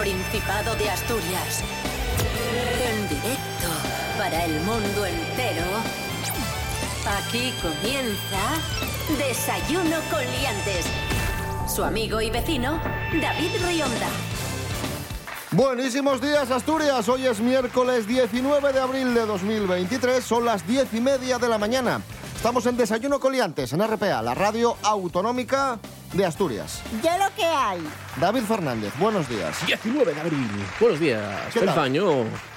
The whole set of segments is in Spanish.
Principado de Asturias. En directo para el mundo entero. Aquí comienza Desayuno con Liantes. Su amigo y vecino, David Rionda. Buenísimos días, Asturias. Hoy es miércoles 19 de abril de 2023. Son las 10 y media de la mañana. Estamos en Desayuno Coliantes, en RPA, la radio autonómica de Asturias. Ya lo que hay. David Fernández, buenos días. 19 de abril. Buenos días. ¿Qué Feliz tal? año.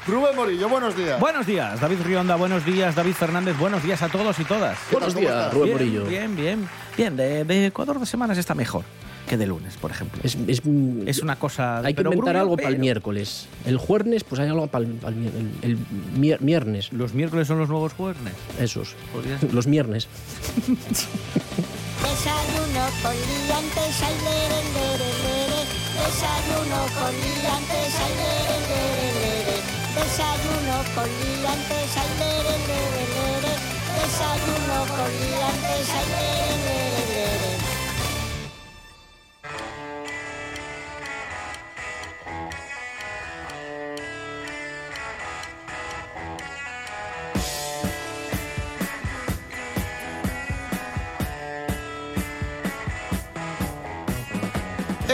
Rubén Morillo, buenos días. Buenos días, David Rionda, buenos días, David Fernández, buenos días a todos y todas. Buenos ¿Cómo días, estás? Rubén bien, Morillo. Bien, bien, bien. De, de Ecuador de semanas está mejor que de lunes, por ejemplo. Es, es, Es una cosa... hay que inventar algo para el miércoles. El jueves, pues hay algo para el, para el el- el mier- viernes. Los miércoles son los nuevos jueves. Esos. Los viernes. Desayuno con liantes, ay, lere, lere, lere. Desayuno con liantes, ay, lere, lere, lere. Desayuno con liantes, ay, lere, lere, lere. Desayuno con liantes, ay, lere, lere.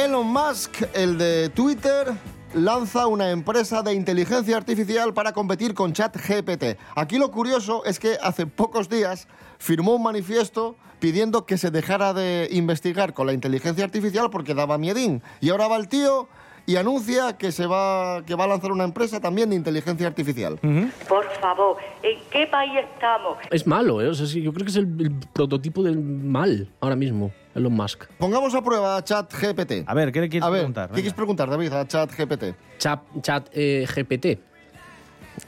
Elon Musk, el de Twitter, lanza una empresa de inteligencia artificial para competir con ChatGPT. Aquí lo curioso es que hace pocos días firmó un manifiesto pidiendo que se dejara de investigar con la inteligencia artificial porque daba miedín. Y ahora va el tío y anuncia que se va que va a lanzar una empresa también de inteligencia artificial. Por favor, ¿en qué país estamos? Es malo, ¿eh? O sea, sí, yo creo que es el, el prototipo del mal ahora mismo, Elon Musk. Pongamos a prueba a ChatGPT. A ver, ¿qué le quieres A ver, preguntar? ¿qué quieres preguntar, David, a ChatGPT? Chat, chat eh, GPT.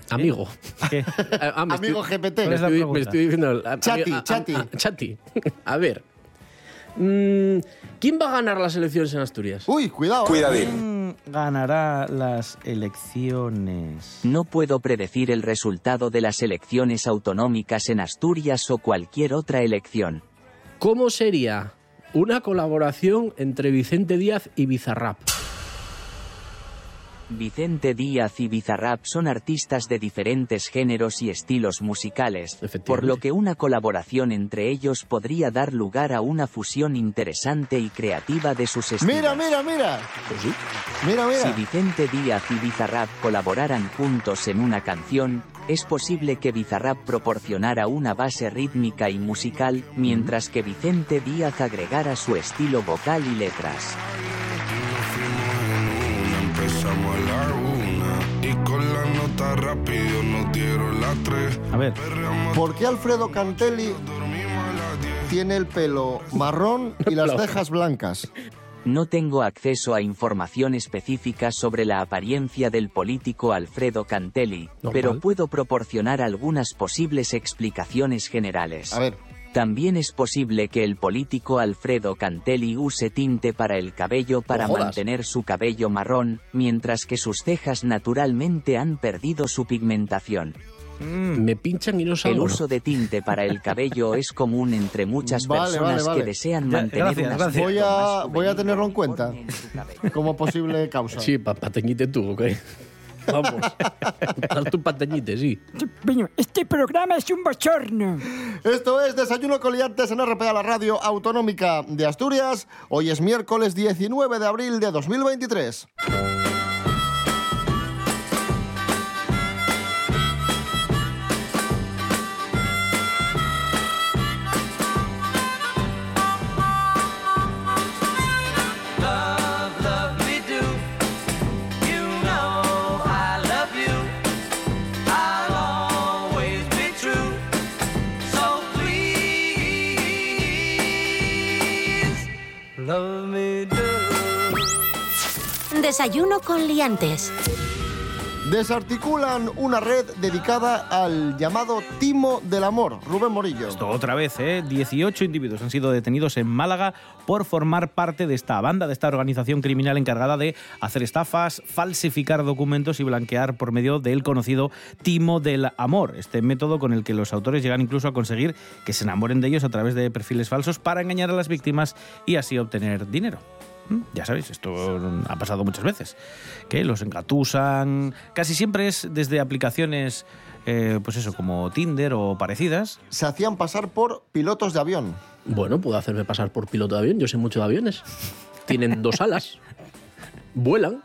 Amigo. ¿Qué? Ah, Amigo estoy- GPT. ¿Cuál Me es la estoy, me estoy diciendo. Chati, a- a- chati. a- chati. A ver. Mm, ¿Quién va a ganar las elecciones en Asturias? Uy, cuidado. ¿eh? ¿Quién ganará las elecciones? No puedo predecir el resultado de las elecciones autonómicas en Asturias o cualquier otra elección. ¿Cómo sería una colaboración entre Vicente Díaz y Bizarrap? Vicente Díaz y Bizarrap son artistas de diferentes géneros y estilos musicales, por lo que una colaboración entre ellos podría dar lugar a una fusión interesante y creativa de sus estilos. Mira, mira, mira. Pues sí. Mira, mira. Si Vicente Díaz y Bizarrap colaboraran juntos en una canción, es posible que Bizarrap proporcionara una base rítmica y musical, mientras que Vicente Díaz agregara su estilo vocal y letras. Empezamos a la una y con la nota rápido nos dieron las tres. A ver, ¿Por qué Alfredo Cantelli tiene el pelo marrón y las cejas blancas? No tengo acceso a información específica sobre la apariencia del político Alfredo Cantelli, Normal. pero puedo proporcionar algunas posibles explicaciones generales. A ver, También es posible que el político Alfredo Cantelli use tinte para el cabello para mantener su cabello marrón, mientras que sus cejas naturalmente han perdido su pigmentación. Me pinchan y no El salgo. uso de tinte para el cabello es común entre muchas Vale, personas vale, vale. que desean mantener gracias, un gracias. aspecto Voy a- más voy a tenerlo en cuenta. como posible causa. Sí, pa pateñite tú, ¿ok? Vamos. Haz tu pateñite, sí. Este programa es un bochorno. Esto es Desayuno Coliantes en RPA, la radio autonómica de Asturias. Hoy es miércoles 19 de abril de 2023. Desayuno con liantes. Desarticulan una red dedicada al llamado Timo del Amor. Rubén Morillo. Esto otra vez, ¿eh? 18 individuos han sido detenidos en Málaga por formar parte de esta banda, de esta organización criminal encargada de hacer estafas, falsificar documentos y blanquear por medio del conocido timo del amor. Este método con el que los autores llegan incluso a conseguir que se enamoren de ellos a través de perfiles falsos para engañar a las víctimas y así obtener dinero. ¿Mm? Ya sabéis, esto ha pasado muchas veces. Que los engatusan. Casi siempre es desde aplicaciones, eh, pues eso, como Tinder o parecidas. Se hacían pasar por pilotos de avión. Bueno, puedo hacerme pasar por piloto de avión. Yo sé mucho de aviones. Tienen dos alas. Vuelan.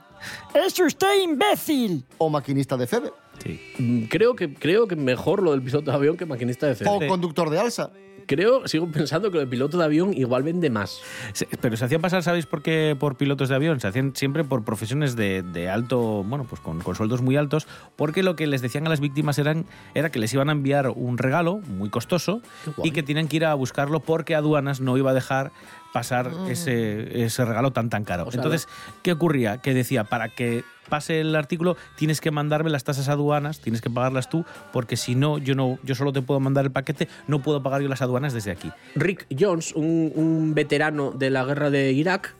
¡Es usted imbécil! O maquinista de FEBE. Sí. Mm, Creo que, creo que mejor lo del piloto de avión que maquinista de O FEB. conductor de alsa. Creo, sigo pensando que el piloto de avión igual vende más. Se- Pero se hacían pasar, ¿sabéis por qué? Por pilotos de avión. Se hacían siempre por profesiones de, de alto, bueno, pues con, con sueldos muy altos, porque lo que les decían a las víctimas eran, era que les iban a enviar un regalo muy costoso y que tenían que ir a buscarlo porque aduanas no iba a dejar pasar ese, ese regalo tan tan caro. O sea, Entonces, ¿qué ocurría? Que decía, para que pase el artículo tienes que mandarme las tasas aduanas, tienes que pagarlas tú, porque si no, yo no, yo solo te puedo mandar el paquete, no puedo pagar yo las aduanas desde aquí. Rick Jones, un, un veterano de la guerra de Irak,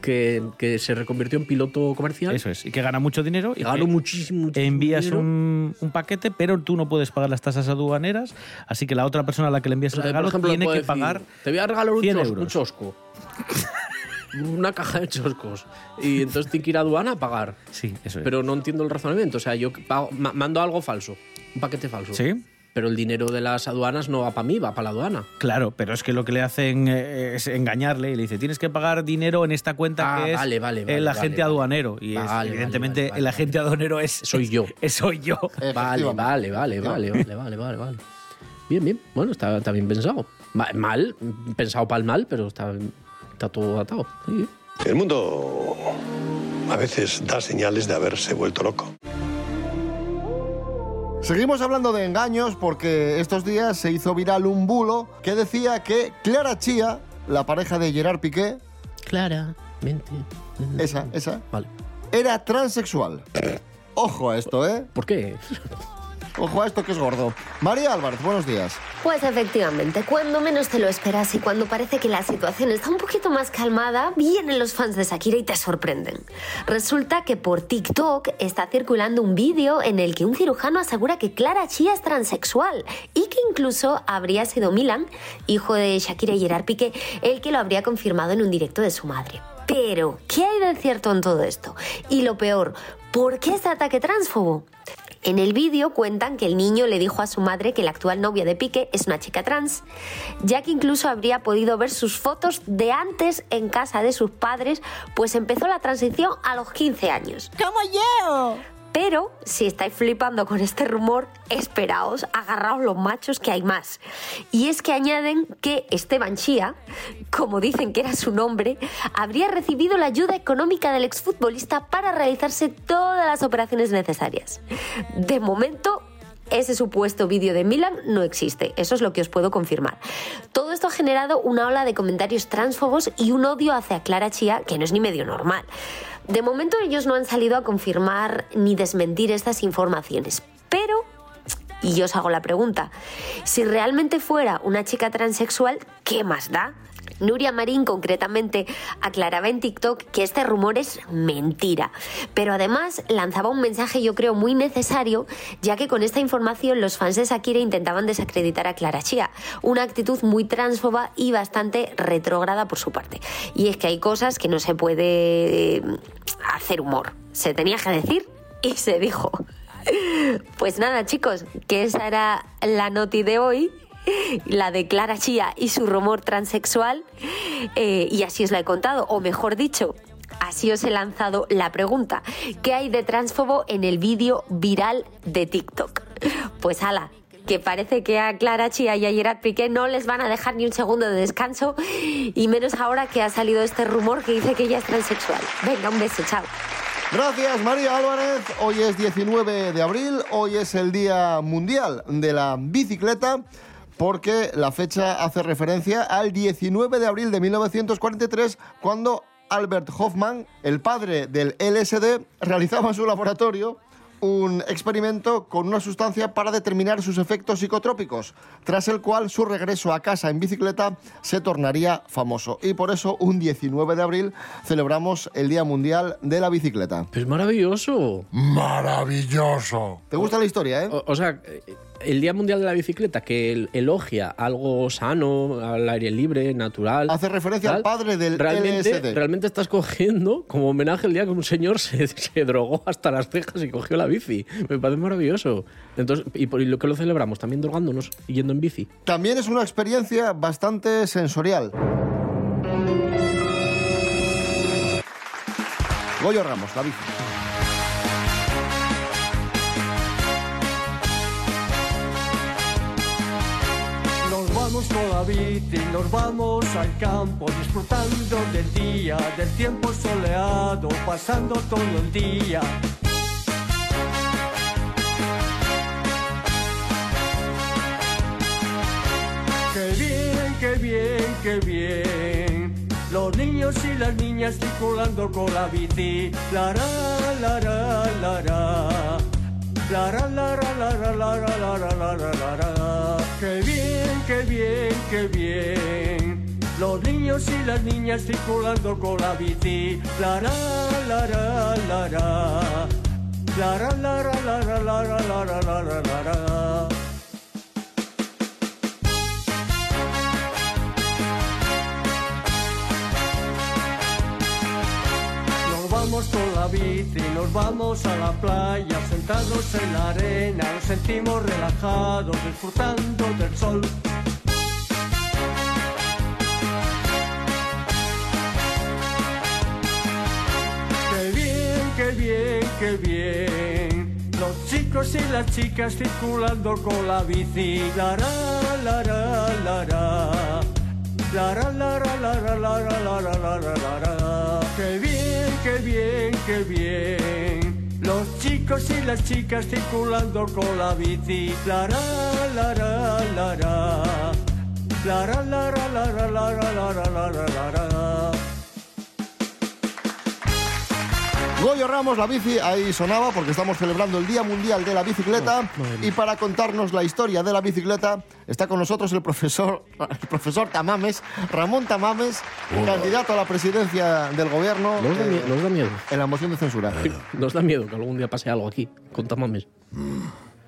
que, que se reconvirtió en piloto comercial. Eso es, y que gana mucho dinero. Y Ganó muchísimo, muchísimo envías dinero. un, un paquete, pero tú no puedes pagar las tasas aduaneras, así que la otra persona a la que le envías O sea, el regalo ejemplo, tiene que decir, pagar. Te voy a regalar un, 100 chos- un chosco. Una caja de choscos. Y entonces tiene que ir a aduana a pagar. Sí, eso es. Pero no entiendo el razonamiento. O sea, yo pago- ma- mando algo falso. Un paquete falso. Sí. Pero el dinero de las aduanas no va para mí, va para la aduana. Claro, pero es que lo que le hacen eh, es engañarle y le dice, tienes que pagar dinero en esta cuenta Ah, que es vale, vale, vale, el vale, agente vale. aduanero. Y es, Vale, vale, evidentemente vale, vale, el vale. agente aduanero es... Soy yo. es- soy yo. Vale, Efectivamente. vale, vale, vale, vale, vale, vale, vale. Bien, bien. Bueno, está, está bien pensado. Ma- Mal, pensado para el mal, pero está, está todo atado. Sí. El mundo a veces da señales de haberse vuelto loco. Seguimos hablando de engaños porque estos días se hizo viral un bulo que decía que Clara Chía, la pareja de Gerard Piqué, Claramente. esa, esa, Vale. era transexual. Ojo a esto, ¿eh? ¿Por qué? Ojo a esto que es gordo. María Álvarez, buenos días. Pues efectivamente, cuando menos te lo esperas y cuando parece que la situación está un poquito más calmada, vienen los fans de Shakira y te sorprenden. Resulta que por TikTok está circulando un vídeo en el que un cirujano asegura que Clara Chía es transexual y que incluso habría sido Milan, hijo de Shakira y Gerard Piqué, el que lo habría confirmado en un directo de su madre. Pero, ¿qué hay de cierto en todo esto? Y lo peor, ¿por qué este ataque transfobo? En el vídeo cuentan que el niño le dijo a su madre que la actual novia de Piqué es una chica trans, ya que incluso habría podido ver sus fotos de antes en casa de sus padres, pues empezó la transición a los 15 años. ¡Como yo! Pero si estáis flipando con este rumor, esperaos, agarraos los machos que hay más. Y es que añaden que Esteban Chía, como dicen que era su nombre, habría recibido la ayuda económica del exfutbolista para realizarse todas las operaciones necesarias. De momento, ese supuesto vídeo de Milan no existe, eso es lo que os puedo confirmar. Todo esto ha generado una ola de comentarios transfobos y un odio hacia Clara Chía que no es ni medio normal. De momento ellos no han salido a confirmar ni desmentir estas informaciones, pero y yo os hago la pregunta, si realmente fuera una chica transexual, ¿qué más da? Nuria Marín concretamente aclaraba en TikTok que este rumor es mentira, pero además lanzaba un mensaje yo creo muy necesario, ya que con esta información los fans de Shakira intentaban desacreditar a Clara Chía, una actitud muy transfoba y bastante retrógrada por su parte. Y es que hay cosas que no se puede eh, hacer humor, se tenía que decir y se dijo. Pues nada, chicos, que esa era la noti de hoy, la de Clara Chía y su rumor transexual, eh, y así os la he contado, o mejor dicho, así os he lanzado la pregunta: ¿qué hay de transfobo en el vídeo viral de TikTok? Pues ala. Que parece que a Clara Chía y a Gerard Piqué no les van a dejar ni un segundo de descanso, y menos ahora que ha salido este rumor que dice que ella es transexual. Venga, un beso, chao. Gracias, María Álvarez. Hoy es 19 de abril, hoy es el Día Mundial de la Bicicleta, porque la fecha hace referencia al 19 de abril de 1943, cuando Albert Hoffman, el padre del LSD, realizaba en su laboratorio un experimento con una sustancia para determinar sus efectos psicotrópicos, tras el cual su regreso a casa en bicicleta se tornaría famoso. Y por eso un 19 de abril celebramos el Día Mundial de la Bicicleta. Es maravilloso. Maravilloso. ¿Te gusta la historia, eh? O, o sea, eh, el Día Mundial de la Bicicleta, que el- elogia algo sano, al aire libre, natural. Hace referencia al padre del realmente, LSD. Realmente estás cogiendo como homenaje el día que un señor se, se drogó hasta las cejas y cogió la bici. Me parece maravilloso. Entonces, y por lo que lo celebramos, también drogándonos y yendo en bici. También es una experiencia bastante sensorial. Goyo Ramos, la bici. Vamos la bici, nos vamos al campo, disfrutando del día, del tiempo soleado, pasando todo el día. Qué bien, qué bien, qué bien. Los niños y las niñas circulando con la bici. La ra, la ra, la ra. La ra, la ra, la ra, la ra, la ra, la ra, la. Qué bien, qué bien, qué bien. Los niños y las niñas circulando con la bici. La ra, la ra, la ra. La ra, la ra, la ra, la ra, la ra, la ra, con la bici, nos vamos a la playa, sentados en la arena, nos sentimos relajados, disfrutando del sol. Qué bien, qué bien, qué bien. Los chicos y las chicas circulando con la bici. La ra, la ra, la ra. La la la la la la ra, la. Qué bien, qué bien, qué bien. Los chicos y las chicas circulando con la bici. La ra, la ra, la ra. La ra, la ra, la la la la la. Goyo Ramos, la bici, ahí sonaba porque estamos celebrando el Día Mundial de la Bicicleta y para contarnos la historia de la bicicleta está con nosotros el profesor, el profesor Tamames, Ramón Tamames, Hola. candidato a la presidencia del gobierno Nos da, eh, nos da miedo. en la moción de censura. Nos da miedo que algún día pase algo aquí, con tamames.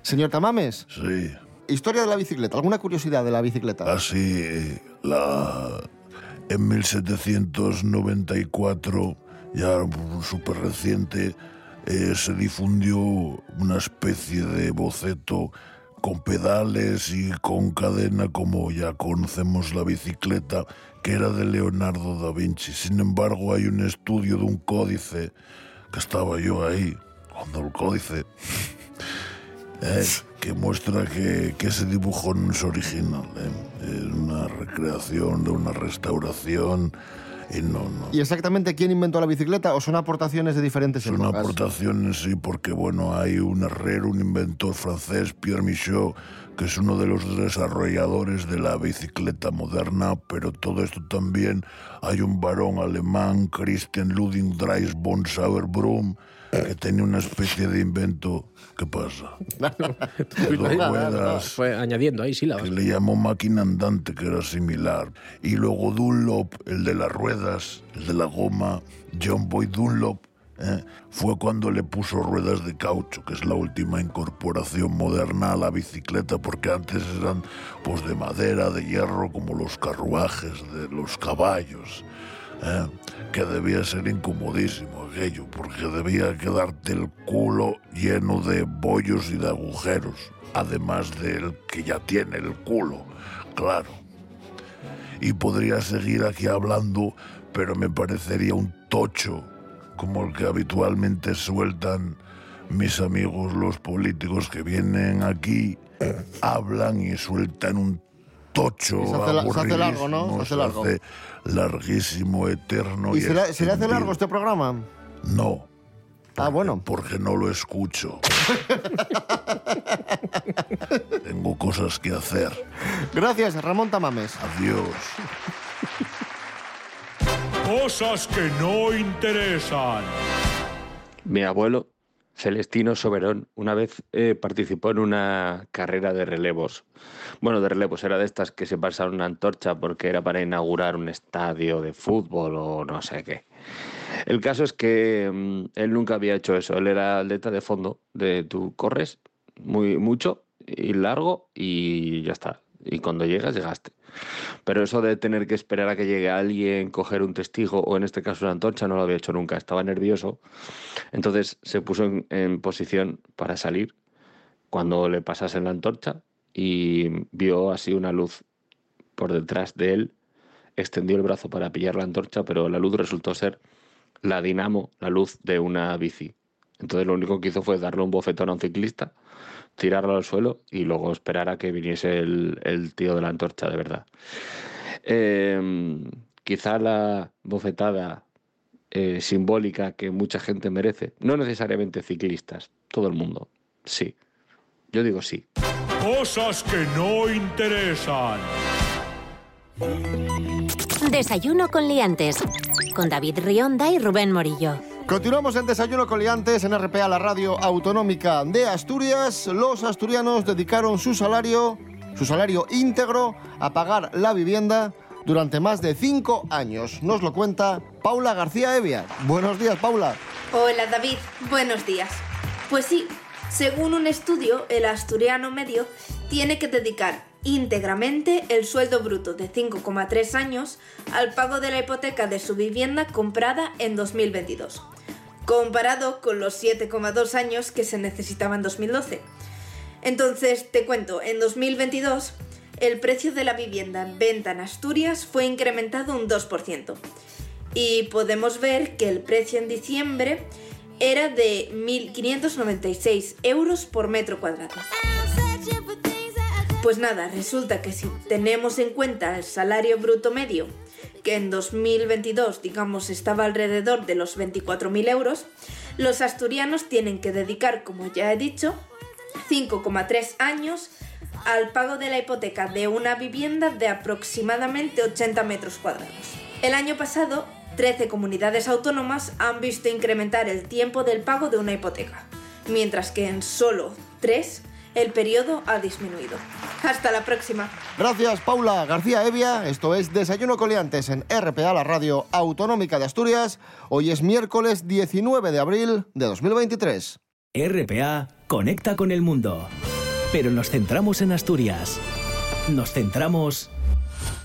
Señor Tamames, Sí, historia de la bicicleta, ¿alguna curiosidad de la bicicleta? así la en 1794, ya súper reciente, eh, se difundió una especie de boceto con pedales y con cadena como ya conocemos la bicicleta, que era de Leonardo da Vinci. Sin embargo, hay un estudio de un códice que estaba yo ahí, cuando el códice eh, que muestra que, que ese dibujo no es original. eh. Es una recreación de una restauración y no, no. ¿Y exactamente quién inventó la bicicleta o son aportaciones de diferentes Son épocas? aportaciones, sí, porque bueno, hay un herrero, un inventor francés, Pierre Michaud, que es uno de los desarrolladores de la bicicleta moderna, pero todo esto también hay un varón alemán, Christian Ludwig Dreis von Sauerbrum, que tenía una especie de invento. ¿Qué pasa? De dos ruedas, Fue añadiendo ahí sílabas. que le llamó máquina andante, que era similar. Y luego Dunlop, el de las ruedas, el de la goma, John Boy Dunlop, ¿eh? fue cuando le puso ruedas de caucho, que es la última incorporación moderna a la bicicleta, porque antes eran pues de madera, de hierro, como los carruajes de los caballos. ¿Eh? que debía ser incomodísimo aquello, porque debía quedarte el culo lleno de bollos y de agujeros, además del que ya tiene el culo, claro. Y podría seguir aquí hablando, pero me parecería un tocho como el que habitualmente sueltan mis amigos los políticos que vienen aquí, hablan y sueltan un tocho Y se hace la- se hace largo, ¿no? Se hace largo. hace larguísimo, eterno. ¿Y se le, se le hace largo este programa? No. Ah, bueno. Porque no lo escucho. Tengo cosas que hacer. Gracias, Ramón Tamames. Adiós. Cosas que no interesan. Mi abuelo, Celestino Soberón, una vez eh, participó en una carrera de relevos. Bueno, de relevos, era de estas que se pasaron una antorcha porque era para inaugurar un estadio de fútbol o no sé qué. El caso es que mm, él nunca había hecho eso. Él era atleta de fondo, de tú corres muy mucho ir largo y ya está. Y cuando llegas, llegaste. Pero eso de tener que esperar a que llegue alguien, coger un testigo o en este caso una antorcha, no lo había hecho nunca. Estaba nervioso. Entonces se puso en, posición para salir cuando le pasasen la antorcha y vio así una luz por detrás de él. Extendió el brazo para pillar la antorcha, pero la luz resultó ser la dinamo, la luz de una bici. Entonces lo único que hizo fue darle un bofetón a un ciclista, tirarlo al suelo y luego esperar a que viniese el, el tío de la antorcha de verdad. Eh, quizá la bofetada eh, simbólica que mucha gente merece, no necesariamente ciclistas, todo el mundo, sí. Yo digo sí. Cosas que no interesan. Desayuno con liantes. Con David Rionda y Rubén Morillo. Continuamos en Desayuno con Liantes en RPA, la radio autonómica de Asturias. Los asturianos dedicaron su salario, su salario íntegro, a pagar la vivienda durante más de cinco años. Nos lo cuenta Paula García Evia. Buenos días, Paula. Hola David, buenos días. Pues sí, según un estudio, el asturiano medio tiene que dedicar íntegramente el sueldo bruto de 5,3 años al pago de la hipoteca de su vivienda comprada en 2022, comparado con los 7,2 años que se necesitaba en 2012. Entonces, te cuento, en 2022 el precio de la vivienda en venta en Asturias fue incrementado un 2%. Y podemos ver que el precio en diciembre era de 1.596 euros por metro cuadrado. Pues nada, resulta que si tenemos en cuenta el salario bruto medio, que en 2022, digamos, estaba alrededor de los 24.000 euros, los asturianos tienen que dedicar, como ya he dicho, 5,3 años al pago de la hipoteca de una vivienda de aproximadamente 80 metros cuadrados. El año pasado, 13 comunidades autónomas han visto incrementar el tiempo del pago de una hipoteca, mientras que en solo 3 el periodo ha disminuido. Hasta la próxima. Gracias, Paula García Evia. Esto es Desayuno Coliantes en RPA, la radio autonómica de Asturias. Hoy es miércoles 19 de abril de 2023. RPA conecta con el mundo. Pero nos centramos en Asturias. Nos centramos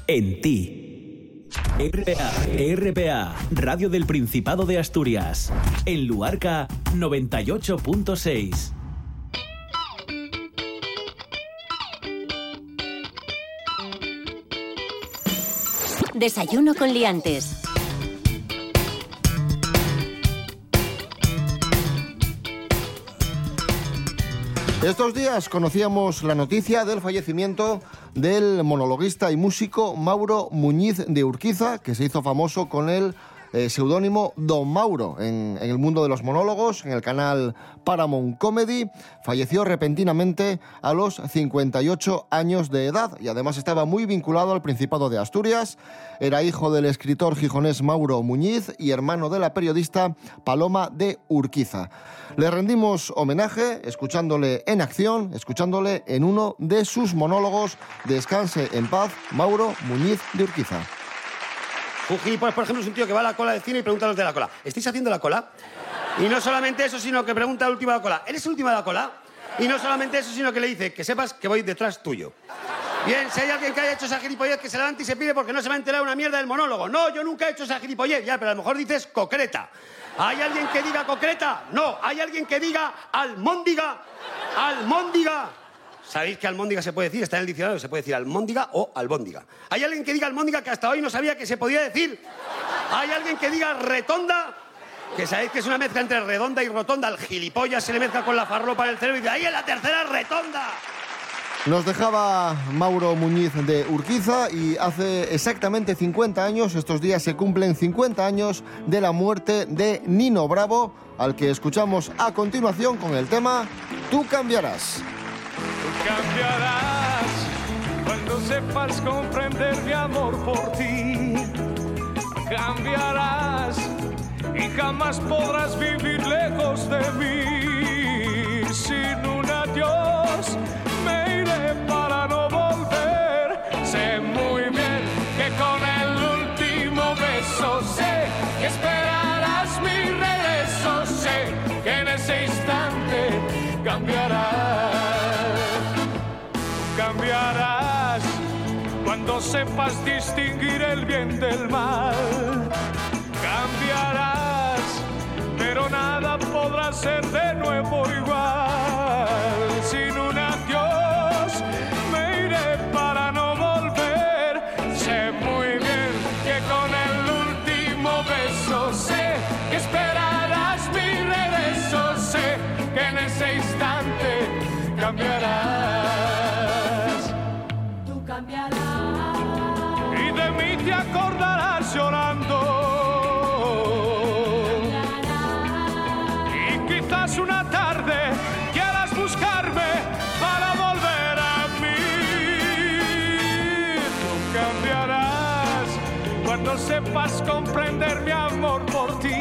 en ti. RPA, RPA, Radio del Principado de Asturias. En Luarca 98.6. Desayuno con liantes. Estos días conocíamos la noticia del fallecimiento del monologuista y músico Mauro Muñiz de Urquiza, que se hizo famoso con el eh, seudónimo Don Mauro en, en el mundo de los monólogos, en el canal Paramount Comedy. Falleció repentinamente a los 58 años de edad y además estaba muy vinculado al Principado de Asturias. Era hijo del escritor gijonés Mauro Muñiz y hermano de la periodista Paloma de Urquiza. Le rendimos homenaje escuchándole en acción, escuchándole en uno de sus monólogos Descanse en paz, Mauro Muñiz de Urquiza. Un por ejemplo, es un tío que va a la cola del cine y pregunta a los de la cola, ¿estáis haciendo la cola? Y no solamente eso, sino que pregunta al último de la cola, ¿eres el último de la cola? Y no solamente eso, sino que le dice, que sepas que voy detrás tuyo. Bien, si hay alguien que haya hecho esa gilipollez, que se levante y se pide porque no se va a enterar una mierda del monólogo. No, yo nunca he hecho esa gilipollez, ya, pero a lo mejor dices concreta. ¿Hay alguien que diga concreta? No, hay alguien que diga almóndiga, almóndiga. ¿Sabéis que almóndiga se puede decir? Está en el diccionario, se puede decir almóndiga o albóndiga. ¿Hay alguien que diga almóndiga que hasta hoy no sabía que se podía decir? ¿Hay alguien que diga retonda? Que sabéis que es una mezcla entre redonda y rotonda. El gilipollas se le mezcla con la farlopa en el cerebro y dice, ¡ahí en la tercera retonda! Nos dejaba Mauro Muñiz de Urquiza y hace exactamente 50 años, estos días se cumplen 50 años de la muerte de Nino Bravo, al que escuchamos a continuación con el tema Tú cambiarás. Cambiarás cuando sepas comprender mi amor por ti. Cambiarás y jamás podrás vivir lejos de mí. Sepas distinguir el bien del mal. Cambiarás, pero nada podrá ser de nuevo igual. Sin un adiós me iré para no volver. Sé muy bien que con el último beso sé que esperarás mi regreso. Sé que en ese instante cambiarás. Tú cambiarás. Y te acordarás llorando. Y quizás una tarde quieras buscarme para volver a mí. Tú cambiarás cuando sepas comprender mi amor por ti.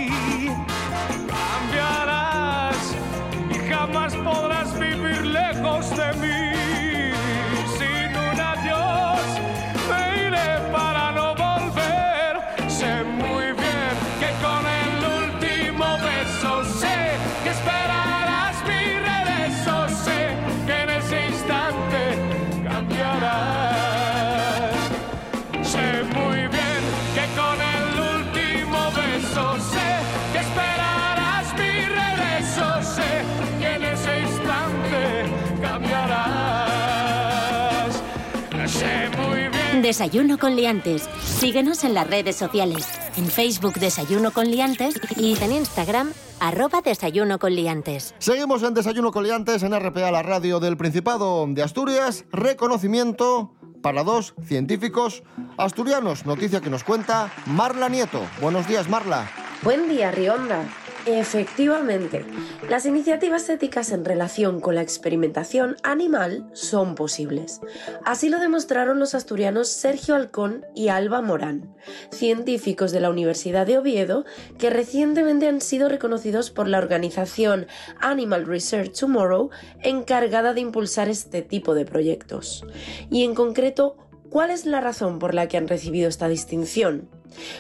Desayuno con liantes. Síguenos en las redes sociales. En Facebook Desayuno con liantes y en Instagram arroba Desayuno con liantes. Seguimos en Desayuno Coliantes en RPA, la radio del Principado de Asturias. Reconocimiento para dos científicos asturianos. Noticia que nos cuenta Marla Nieto. Buenos días, Marla. Buen día, Rionda. Efectivamente, las iniciativas éticas en relación con la experimentación animal son posibles. Así lo demostraron los asturianos Sergio Alcón y Alba Morán, científicos de la Universidad de Oviedo que recientemente han sido reconocidos por la organización Animal Research Tomorrow encargada de impulsar este tipo de proyectos. Y en concreto, ¿cuál es la razón por la que han recibido esta distinción?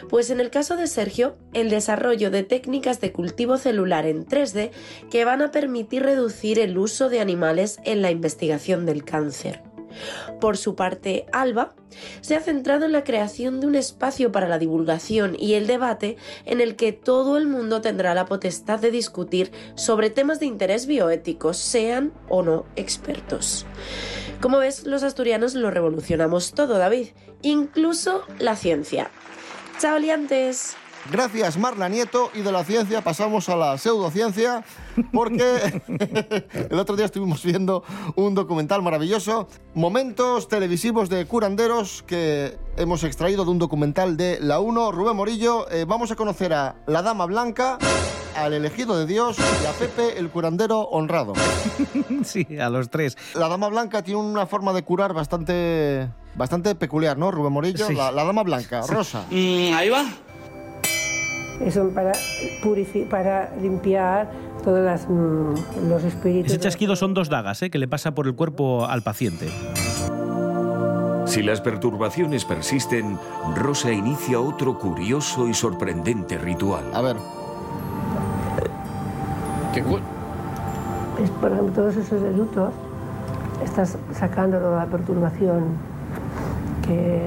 Pues en el caso de Sergio, el desarrollo de técnicas de cultivo celular en 3D que van a permitir reducir el uso de animales en la investigación del cáncer. Por su parte, Alba se ha centrado en la creación de un espacio para la divulgación y el debate en el que todo el mundo tendrá la potestad de discutir sobre temas de interés bioético, sean o no expertos. Como ves, los asturianos lo revolucionamos todo, David, incluso la ciencia. Chao, liantes. Gracias, Marla Nieto. Y de la ciencia pasamos a la pseudociencia, porque el otro día estuvimos viendo un documental maravilloso, momentos televisivos de curanderos que hemos extraído de un documental de La 1. Rubén Morillo, eh, vamos a conocer a la Dama Blanca, al elegido de Dios y a Pepe, el curandero honrado. Sí, a los tres. La Dama Blanca tiene una forma de curar bastante, bastante peculiar, ¿no, Rubén Morillo? Sí. La, la Dama Blanca, rosa. ahí va. Son para, para limpiar todos las, mm, los espíritus. Ese chasquido son dos dagas ¿eh? que le pasa por el cuerpo al paciente. Si las perturbaciones persisten, Rosa inicia otro curioso y sorprendente ritual. A ver. Es, por ejemplo, todos esos erutos, estás sacando toda la perturbación que,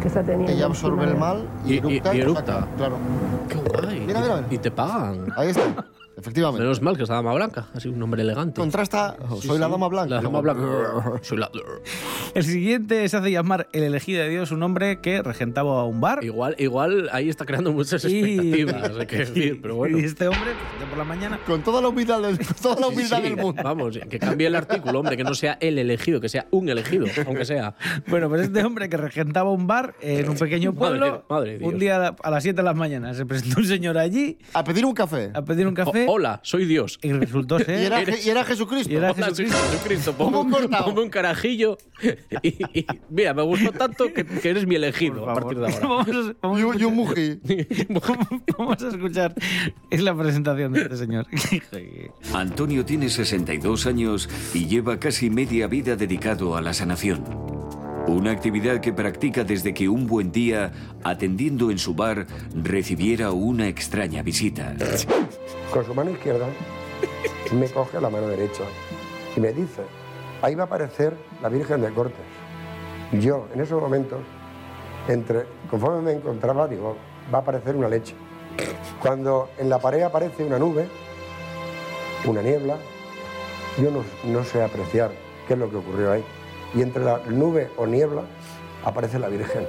que está teniendo. Ella absorbe el mal y, Y- y- eructa. Claro. Qué guay. Mira, mira, mira. Y te pagan. Ahí está. Efectivamente. Menos mal que es la dama blanca, así un nombre elegante. Contrasta, Sí, soy la dama blanca. La dama blanca. Soy la... El siguiente se hace llamar el elegido de Dios, un hombre que regentaba un bar. Igual, igual ahí está creando muchas expectativas, hay que decir, pero bueno. Y este hombre, de por la mañana, Con toda la humildad del, toda la humildad Sí, del mundo. Vamos, que cambie el artículo, hombre, que no sea el elegido, que sea un elegido, aunque sea. Bueno, pues este hombre que regentaba un bar en un pequeño Madre- pueblo, madre Dios. un día a las 7 de la mañana se presentó un señor allí A pedir un café. a pedir un café O- hola, soy Dios. y resultó ser... Y era, y era Jesucristo. Y era Hola, soy Jesucristo. Jesucristo. Ponme ¿Cómo un, cortado? ponme un carajillo. Y, y- mira, me gustó tanto que, que eres mi elegido a partir de ahora. Vamos a, vamos a Y, un- y un muji. Vamos a escuchar. Es la presentación de este señor. Antonio tiene 62 años y lleva casi media vida dedicado a la sanación. Una actividad que practica desde que un buen día, atendiendo en su bar, recibiera una extraña visita. Con su mano izquierda me coge la mano derecha y me dice, ahí va a aparecer la Virgen de Cortes. Yo, en esos momentos, conforme me encontraba, digo, va a aparecer una leche. Cuando en la pared aparece una nube, una niebla, yo no sé apreciar qué es lo que ocurrió ahí. Y entre la nube o niebla aparece la Virgen.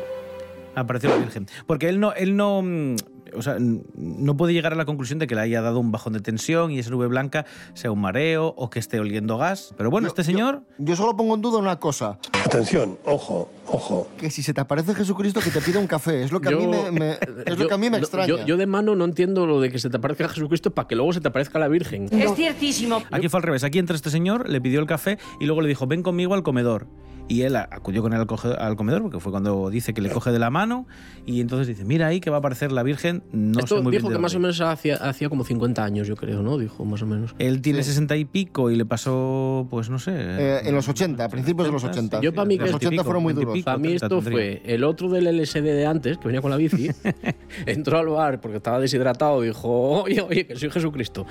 Apareció la Virgen. Porque él no, él no, mm, o sea, no puede llegar a la conclusión de que le haya dado un bajón de tensión y esa nube blanca sea un mareo o que esté oliendo gas. Pero bueno, este señor... Yo solo pongo en duda una cosa. Atención, ojo, ojo. Que si se te aparece Jesucristo, que te pida un café. Es lo que a mí me, me- es lo yo- que a mí me extraña. Yo, yo de mano no entiendo lo de que se te aparezca Jesucristo para que luego se te aparezca la Virgen. Es ciertísimo. Aquí fue al revés. Aquí entra este señor, le pidió el café y luego le dijo, ven conmigo al comedor. Y él acudió con él al, coge- al comedor, porque fue cuando dice que le coge de la mano. Y entonces dice, mira ahí que va a aparecer la Virgen. No Esto sé muy bien dijo de que más o dónde". menos hacía, hacía como 50 años, yo creo, ¿no? Dijo más o menos. Él tiene 60 y pico y le pasó, pues no sé. Eh, en los 80, a principios de los 80. Yo para mí que los 80 fueron muy duros. Para mí esto fue el otro del LSD de antes, que venía con la bici, entró al bar porque estaba deshidratado, dijo, oye, oye, que soy Jesucristo.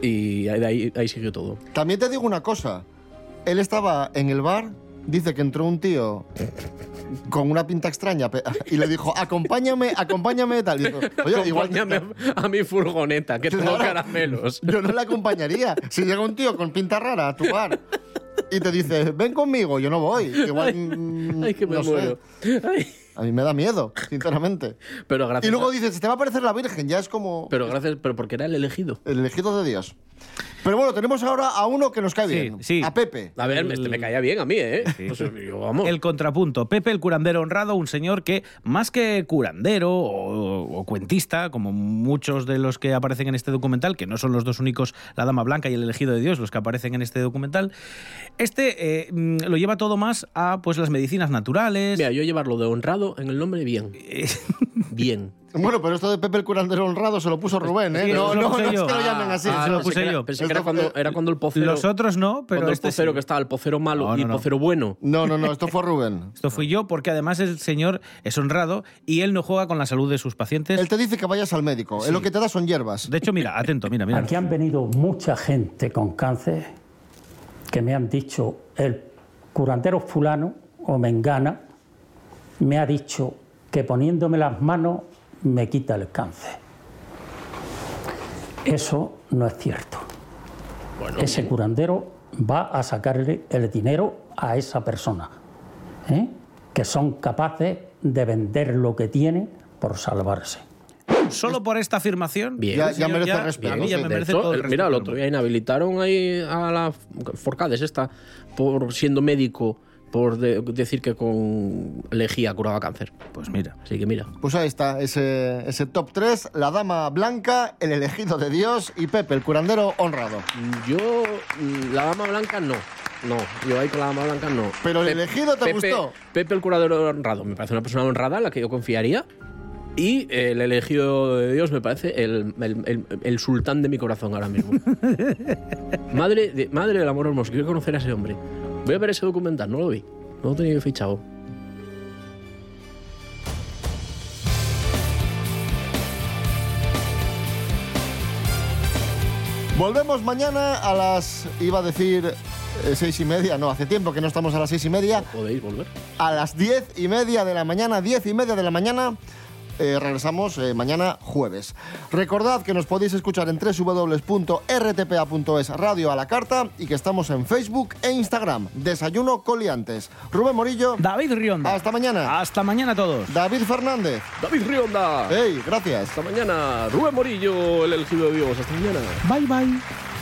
Y ahí, ahí, ahí siguió todo. También te digo una cosa. Él estaba en el bar, dice que entró un tío con una pinta extraña y le dijo, acompáñame, acompáñame tal. Y dijo, Oye, igual Acompáñame a mi furgoneta, que tengo caramelos. Yo no le acompañaría. Si llega un tío con pinta rara a tu bar y te dice, ven conmigo, yo no voy. Igual, mm, Ay, que me no sé. A mí me da miedo, sinceramente. Pero gracias. Y luego dices, te va a aparecer la Virgen, ya es como Pero gracias, pero porque era el elegido. el elegido de Dios. Pero bueno, tenemos ahora a uno que nos cae bien, a Pepe. A ver, este me caía bien a mí, ¿eh? Pues, yo, vamos. El contrapunto. Pepe, el curandero honrado, un señor que, más que curandero o, o cuentista, como muchos de los que aparecen en este documental, que no son los dos únicos, la Dama Blanca y el elegido de Dios, los que aparecen en este documental, este eh, mm, lo lleva todo más a pues las medicinas naturales. Mira, yo llevarlo de honrado en el nombre bien. bien. Bueno, pero esto de Pepe el curandero honrado se lo puso Rubén, ¿eh? Sí, no, no, puse no es que lo llamen así. Ah, se lo puse yo. Pensé que era cuando, era cuando el pocero. Los otros no, pero cuando este el pocero sí. que estaba el pocero malo No, y no, el no. pocero bueno. No, no, no, esto fue Rubén. Esto fui yo porque además el señor es honrado y él no juega con la salud de sus pacientes. Él te dice que vayas al médico. Él lo que te da son hierbas. De hecho, mira, atento, mira, mira. Aquí han venido mucha gente con cáncer que me han dicho, el curandero fulano o mengana me ha dicho que poniéndome las manos me quita el cáncer. Eso no es cierto. Ese curandero va a sacarle el dinero a esa persona, ¿eh? que son capaces de vender lo que tiene por salvarse. Solo por esta afirmación. Bien. Ya- ya merece respeto. a mí ya me merece hecho, todo el mira, el otro día inhabilitaron ahí a la Forcades esta por siendo médico por de- decir que con lejía curaba cáncer. Pues mira. Así que mira. Pues ahí está, ese, ese top 3, la dama blanca, el elegido de Dios y Pepe, el curandero honrado. Yo, la dama blanca no. No, yo ahí con la dama blanca no. Pero el Pe- elegido te Pepe- gustó. Pepe el curador honrado. Me parece una persona honrada en la que yo confiaría. Y el elegido de Dios me parece el, el- el- el sultán de mi corazón ahora mismo. madre, de, madre del amor hermoso. Quiero conocer a ese hombre. Voy a ver ese documental, no lo vi. No lo tenía fichado. Volvemos mañana a las, iba a decir, eh, seis y media, no, hace tiempo que no estamos a las seis y media, Podéis volver. a las diez y media de la mañana, diez y media de la mañana. Eh, regresamos eh, mañana jueves. Recordad que nos podéis escuchar en www.rtpa.es Radio a la Carta y que estamos en Facebook e Instagram. Desayuno Coliantes. Rubén Morillo. David Rionda. Hasta mañana. Hasta mañana a todos. David Fernández. David Rionda. Hey, gracias. Hasta mañana. Rubén Morillo, el elegido de Dios. Hasta mañana. Bye, bye.